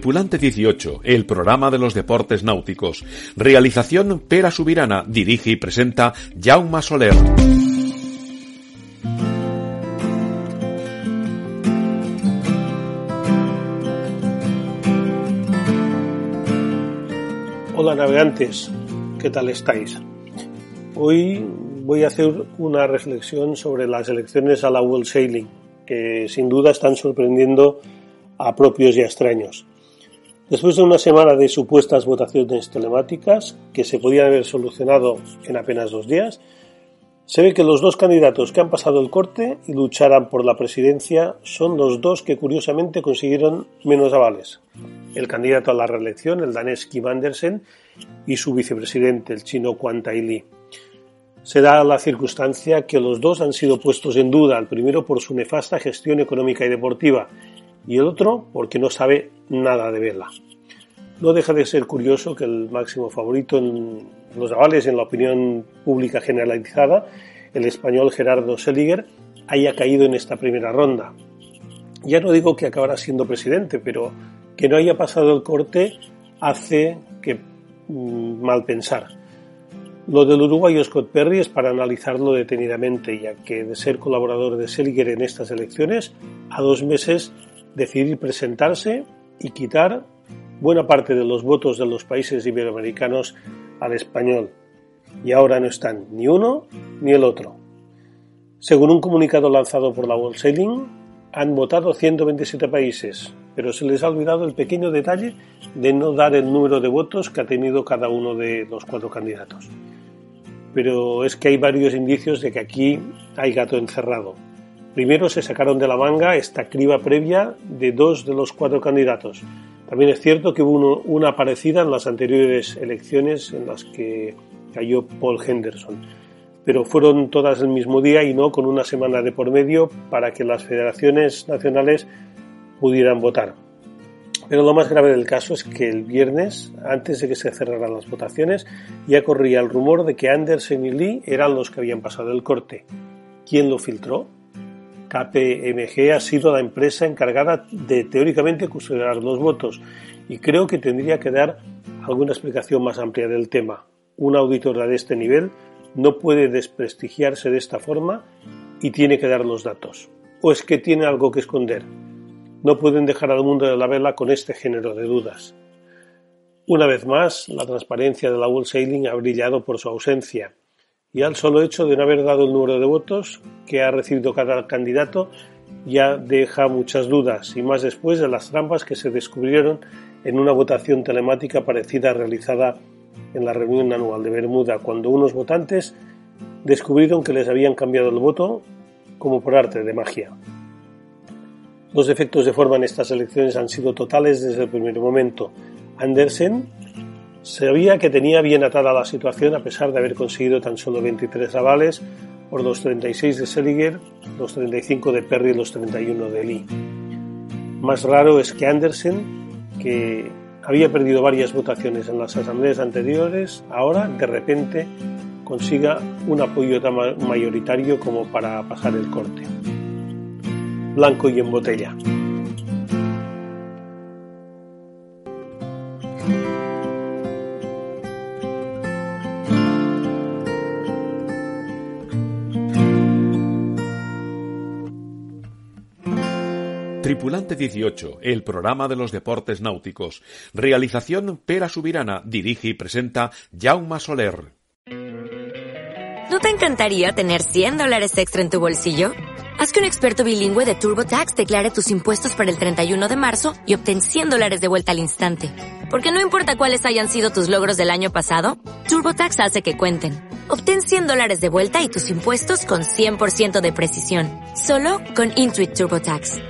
Tripulante 18, el programa de los deportes náuticos. Realización Pera Subirana, dirige y presenta Jaume Soler. Hola navegantes, ¿qué tal estáis? Hoy voy a hacer una reflexión sobre las elecciones a la World Sailing, que sin duda están sorprendiendo a propios y a extraños. Después de una semana de supuestas votaciones telemáticas que se podían haber solucionado en apenas dos días, se ve que los dos candidatos que han pasado el corte y lucharán por la presidencia son los dos que curiosamente consiguieron menos avales. El candidato a la reelección, el danés Kim Andersen, y su vicepresidente, el chino Quan Tai Li. Se da la circunstancia que los dos han sido puestos en duda, el primero por su nefasta gestión económica y deportiva y el otro porque no sabe nada de vela. No deja de ser curioso que el máximo favorito en los avales en la opinión pública generalizada, el español Gerardo Seliger, haya caído en esta primera ronda. Ya no digo que acabará siendo presidente, pero que no haya pasado el corte hace que mm, mal pensar. Lo del uruguayo Scott Perry es para analizarlo detenidamente, ya que de ser colaborador de Seliger en estas elecciones, a dos meses decidir presentarse y quitar buena parte de los votos de los países iberoamericanos al español. Y ahora no están ni uno ni el otro. Según un comunicado lanzado por la World Sailing, han votado 127 países, pero se les ha olvidado el pequeño detalle de no dar el número de votos que ha tenido cada uno de los cuatro candidatos. Pero es que hay varios indicios de que aquí hay gato encerrado. Primero se sacaron de la manga esta criba previa de dos de los cuatro candidatos. También es cierto que hubo una parecida en las anteriores elecciones en las que cayó Paul Henderson, pero fueron todas el mismo día y no con una semana de por medio para que las federaciones nacionales pudieran votar. Pero lo más grave del caso es que el viernes, antes de que se cerraran las votaciones, ya corría el rumor de que Anderson y Lee eran los que habían pasado el corte. ¿Quién lo filtró? KPMG ha sido la empresa encargada de teóricamente custodiar los votos y creo que tendría que dar alguna explicación más amplia del tema. Una auditora de este nivel no puede desprestigiarse de esta forma y tiene que dar los datos. ¿O es que tiene algo que esconder? No pueden dejar al mundo de la vela con este género de dudas. Una vez más, la transparencia de la World Sailing ha brillado por su ausencia y al solo hecho de no haber dado el número de votos que ha recibido cada candidato ya deja muchas dudas y más después de las trampas que se descubrieron en una votación telemática parecida realizada en la reunión anual de Bermuda cuando unos votantes descubrieron que les habían cambiado el voto como por arte de magia. Los efectos de forma en estas elecciones han sido totales desde el primer momento. Andersen Sabía que tenía bien atada la situación a pesar de haber conseguido tan solo 23 avales por los 36 de Seliger, los 35 de Perry y los 31 de Lee. Más raro es que Andersen, que había perdido varias votaciones en las asambleas anteriores, ahora de repente consiga un apoyo tan mayoritario como para pasar el corte. Blanco y en botella. Tripulante 18, el programa de los deportes náuticos. Realización Pera Subirana, dirige y presenta Jauma Soler. ¿No te encantaría tener 100 dólares extra en tu bolsillo? Haz que un experto bilingüe de TurboTax declare tus impuestos para el 31 de marzo y obtén 100 dólares de vuelta al instante. Porque no importa cuáles hayan sido tus logros del año pasado, TurboTax hace que cuenten Obtén 100 dólares de vuelta y tus impuestos con 100% de precisión. Solo con Intuit TurboTax.